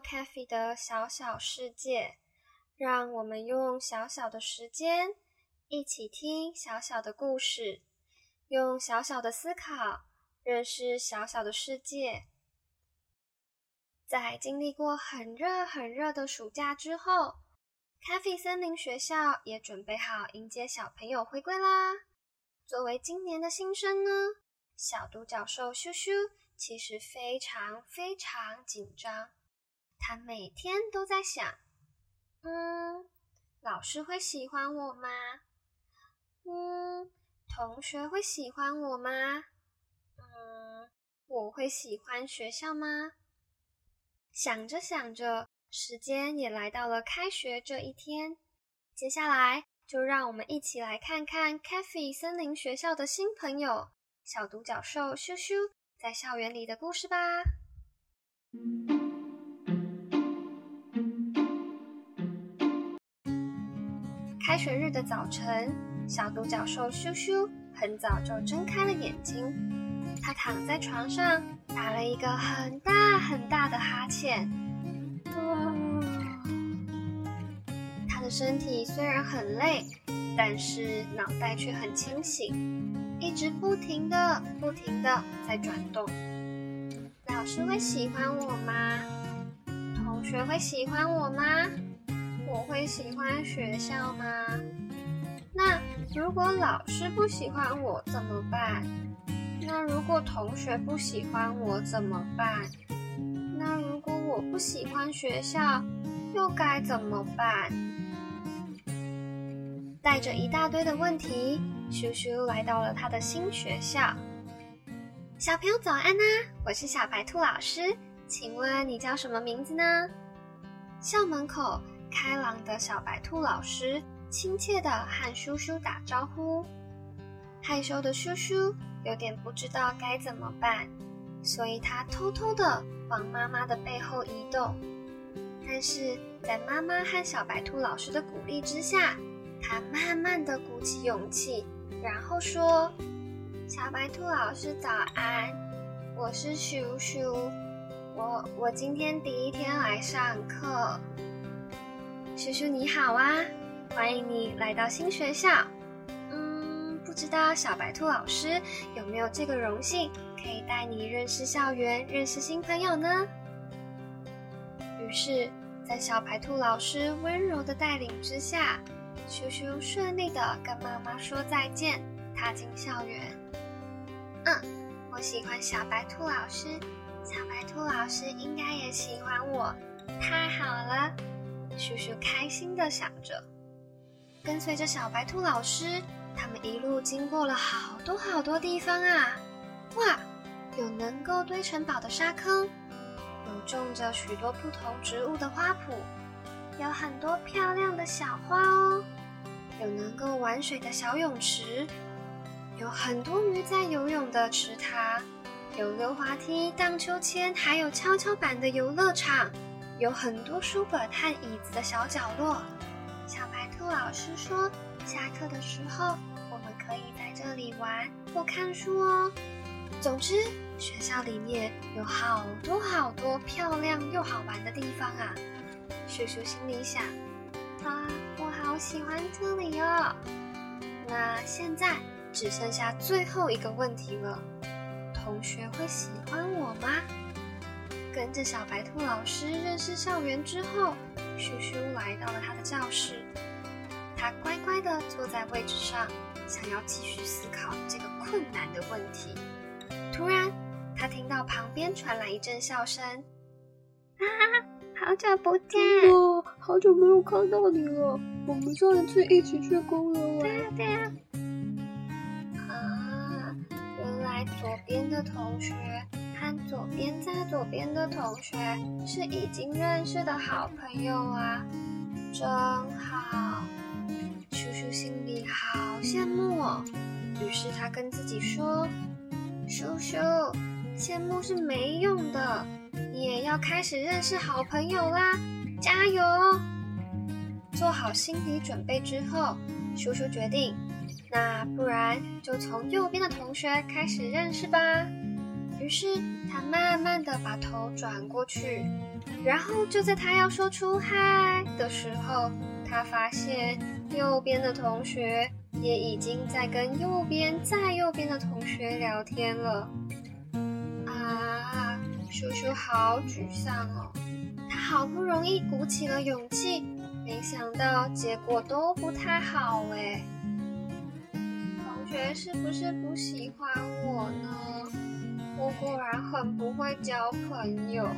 咖啡的小小世界，让我们用小小的时间，一起听小小的故事，用小小的思考认识小小的世界。在经历过很热很热的暑假之后咖啡森林学校也准备好迎接小朋友回归啦。作为今年的新生呢，小独角兽咻咻。其实非常非常紧张，他每天都在想：嗯，老师会喜欢我吗？嗯，同学会喜欢我吗？嗯，我会喜欢学校吗？想着想着，时间也来到了开学这一天。接下来，就让我们一起来看看 c a f e 森林学校的新朋友——小独角兽咻咻。在校园里的故事吧。开学日的早晨，小独角兽咻咻很早就睁开了眼睛。他躺在床上，打了一个很大很大的哈欠。他的身体虽然很累，但是脑袋却很清醒。一直不停的、不停的在转动。老师会喜欢我吗？同学会喜欢我吗？我会喜欢学校吗？那如果老师不喜欢我怎么办？那如果同学不喜欢我怎么办？那如果我不喜欢学校，又该怎么办？带着一大堆的问题。叔叔来到了他的新学校。小朋友早安呐，我是小白兔老师，请问你叫什么名字呢？校门口开朗的小白兔老师亲切的和叔叔打招呼。害羞的叔叔有点不知道该怎么办，所以他偷偷的往妈妈的背后移动。但是在妈妈和小白兔老师的鼓励之下，他慢慢的鼓起勇气。然后说：“小白兔老师早安，我是叔叔，我我今天第一天来上课。叔叔你好啊，欢迎你来到新学校。嗯，不知道小白兔老师有没有这个荣幸，可以带你认识校园，认识新朋友呢？”于是，在小白兔老师温柔的带领之下。叔叔顺利的跟妈妈说再见，踏进校园。嗯，我喜欢小白兔老师，小白兔老师应该也喜欢我，太好了！咻咻开心的想着。跟随着小白兔老师，他们一路经过了好多好多地方啊！哇，有能够堆城堡的沙坑，有种着许多不同植物的花圃。有很多漂亮的小花哦，有能够玩水的小泳池，有很多鱼在游泳的池塘，有溜滑梯、荡秋千，还有跷跷板的游乐场，有很多书本和椅子的小角落。小白兔老师说，下课的时候我们可以在这里玩或看书哦。总之，学校里面有好多好多漂亮又好玩的地方啊。叔叔心里想：“啊，我好喜欢这里哦。”那现在只剩下最后一个问题了：同学会喜欢我吗？跟着小白兔老师认识校园之后，叔叔来到了他的教室。他乖乖的坐在位置上，想要继续思考这个困难的问题。突然，他听到旁边传来一阵笑声：“啊，好久不见！哇，好久没有看到你了。我们上一次一起去公园玩。对呀，对呀。啊，原来左边的同学左边在左边的同学是已经认识的好朋友啊，真好。叔叔心里好羡慕哦。于是他跟自己说：“叔叔，羡慕是没用的。”你也要开始认识好朋友啦，加油！做好心理准备之后，叔叔决定，那不然就从右边的同学开始认识吧。于是他慢慢的把头转过去，然后就在他要说出嗨的时候，他发现右边的同学也已经在跟右边再右边的同学聊天了。啊叔叔好沮丧哦，他好不容易鼓起了勇气，没想到结果都不太好哎。同学是不是不喜欢我呢？果然很不会交朋友，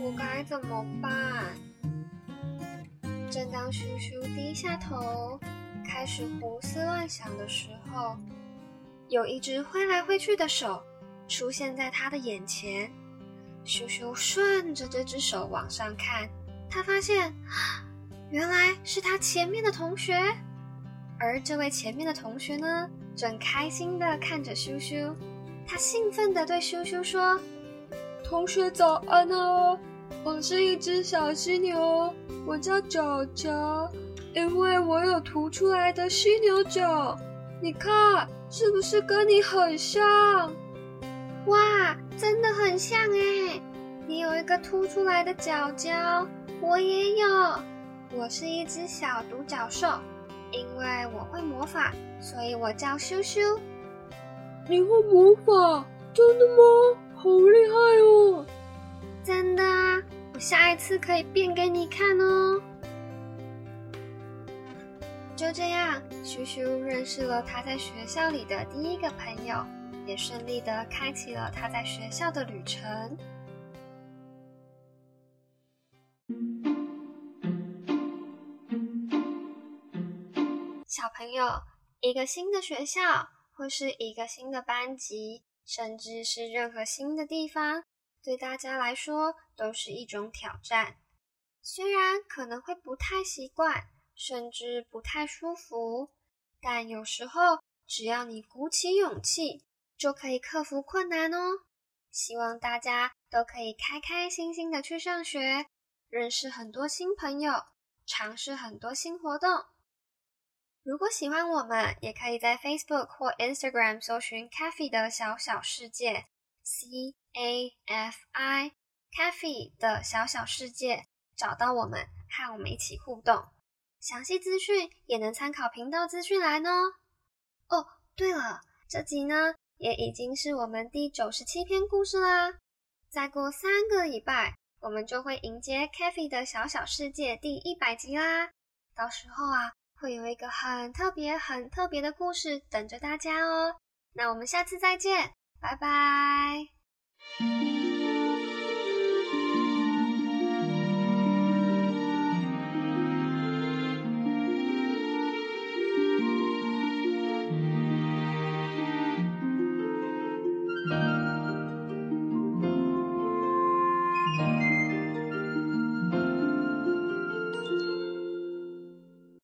我该怎么办？正当叔叔低下头开始胡思乱想的时候，有一只挥来挥去的手出现在他的眼前。羞羞顺着这只手往上看，他发现，原来是他前面的同学。而这位前面的同学呢，正开心地看着羞羞。他兴奋地对羞羞说：“同学早安啊！我是一只小犀牛，我叫角角，因为我有凸出来的犀牛角。你看，是不是跟你很像？”哇，真的很像哎！你有一个凸出来的角角，我也有。我是一只小独角兽，因为我会魔法，所以我叫羞羞。你会魔法？真的吗？好厉害哦！真的啊，我下一次可以变给你看哦。就这样，羞羞认识了他在学校里的第一个朋友。也顺利的开启了他在学校的旅程。小朋友，一个新的学校，或是一个新的班级，甚至是任何新的地方，对大家来说都是一种挑战。虽然可能会不太习惯，甚至不太舒服，但有时候只要你鼓起勇气。就可以克服困难哦。希望大家都可以开开心心的去上学，认识很多新朋友，尝试很多新活动。如果喜欢我们，也可以在 Facebook 或 Instagram 搜寻 “Cafe 的小小世界 ”（C A F I Cafe 的小小世界），找到我们，和我们一起互动。详细资讯也能参考频道资讯栏哦。哦，对了，这集呢？也已经是我们第九十七篇故事啦！再过三个礼拜，我们就会迎接 k a f e 的小小世界第一百集啦！到时候啊，会有一个很特别、很特别的故事等着大家哦。那我们下次再见，拜拜。